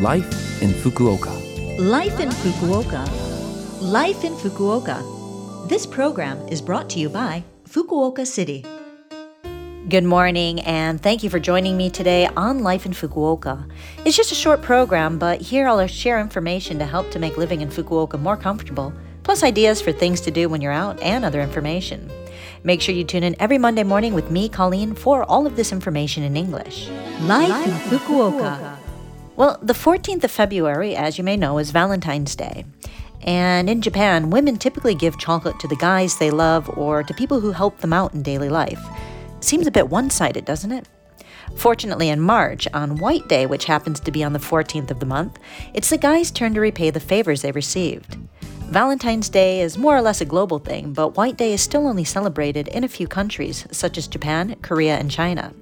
Life in Fukuoka. Life in Fukuoka. Life in Fukuoka. This program is brought to you by Fukuoka City. Good morning, and thank you for joining me today on Life in Fukuoka. It's just a short program, but here I'll share information to help to make living in Fukuoka more comfortable, plus ideas for things to do when you're out and other information. Make sure you tune in every Monday morning with me, Colleen, for all of this information in English. Life, Life in Fukuoka. Fukuoka. Well, the 14th of February, as you may know, is Valentine's Day. And in Japan, women typically give chocolate to the guys they love or to people who help them out in daily life. Seems a bit one sided, doesn't it? Fortunately, in March, on White Day, which happens to be on the 14th of the month, it's the guys' turn to repay the favors they received. Valentine's Day is more or less a global thing, but White Day is still only celebrated in a few countries, such as Japan, Korea, and China.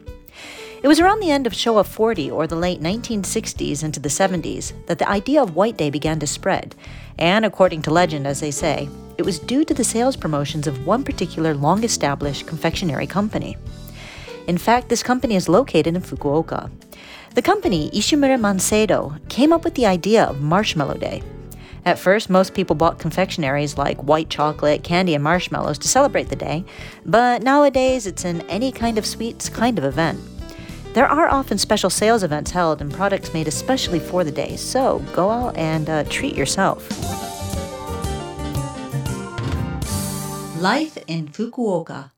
It was around the end of Showa 40 or the late 1960s into the 70s that the idea of White Day began to spread, and according to legend, as they say, it was due to the sales promotions of one particular long established confectionery company. In fact, this company is located in Fukuoka. The company, Ishimura Manseido, came up with the idea of Marshmallow Day. At first, most people bought confectionaries like white chocolate, candy, and marshmallows to celebrate the day, but nowadays it's an any kind of sweets kind of event. There are often special sales events held and products made especially for the day, so go out and uh, treat yourself. Life in Fukuoka.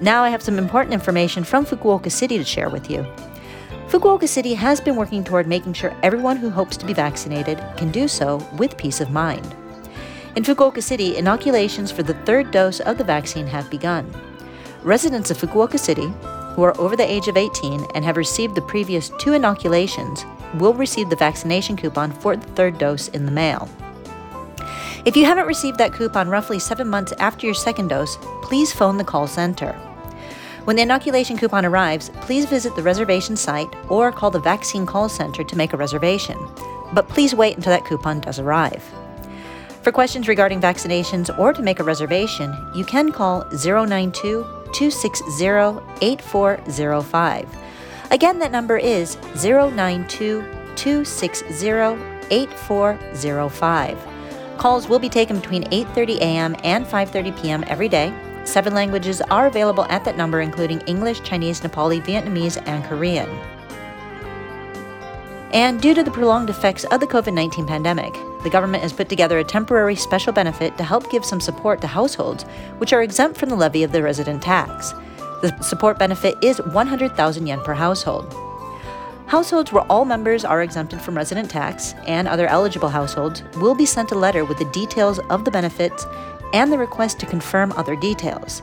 Now I have some important information from Fukuoka City to share with you. Fukuoka City has been working toward making sure everyone who hopes to be vaccinated can do so with peace of mind. In Fukuoka City, inoculations for the third dose of the vaccine have begun. Residents of Fukuoka City, who are over the age of 18 and have received the previous two inoculations will receive the vaccination coupon for the third dose in the mail. If you haven't received that coupon roughly seven months after your second dose, please phone the call center. When the inoculation coupon arrives, please visit the reservation site or call the vaccine call center to make a reservation. But please wait until that coupon does arrive. For questions regarding vaccinations or to make a reservation, you can call 092 260 8405. Again, that number is 092 260 8405. Calls will be taken between 8:30 a.m. and 5:30 p.m. every day. Seven languages are available at that number including English, Chinese, Nepali, Vietnamese, and Korean. And due to the prolonged effects of the COVID 19 pandemic, the government has put together a temporary special benefit to help give some support to households which are exempt from the levy of the resident tax. The support benefit is 100,000 yen per household. Households where all members are exempted from resident tax and other eligible households will be sent a letter with the details of the benefits and the request to confirm other details.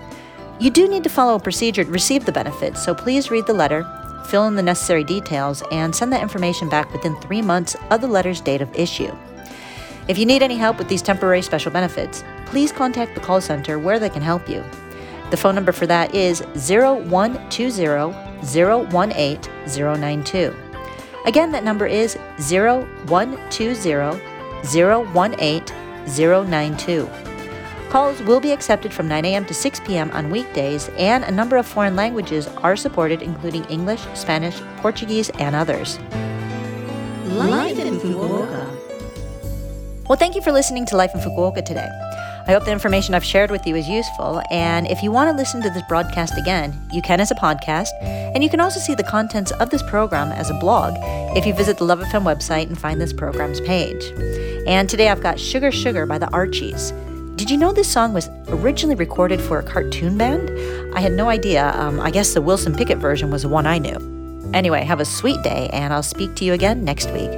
You do need to follow a procedure to receive the benefits, so please read the letter, fill in the necessary details, and send that information back within three months of the letter's date of issue. If you need any help with these temporary special benefits, please contact the call center where they can help you. The phone number for that is 0120 018 092. Again, that number is 0120 018 092. Calls will be accepted from 9 a.m. to 6 p.m. on weekdays, and a number of foreign languages are supported, including English, Spanish, Portuguese, and others. Life in Fukuoka. Well, thank you for listening to Life in Fukuoka today. I hope the information I've shared with you is useful. And if you want to listen to this broadcast again, you can as a podcast. And you can also see the contents of this program as a blog if you visit the Love of FM website and find this program's page. And today I've got Sugar Sugar by the Archies. Did you know this song was originally recorded for a cartoon band? I had no idea. Um, I guess the Wilson Pickett version was the one I knew. Anyway, have a sweet day, and I'll speak to you again next week.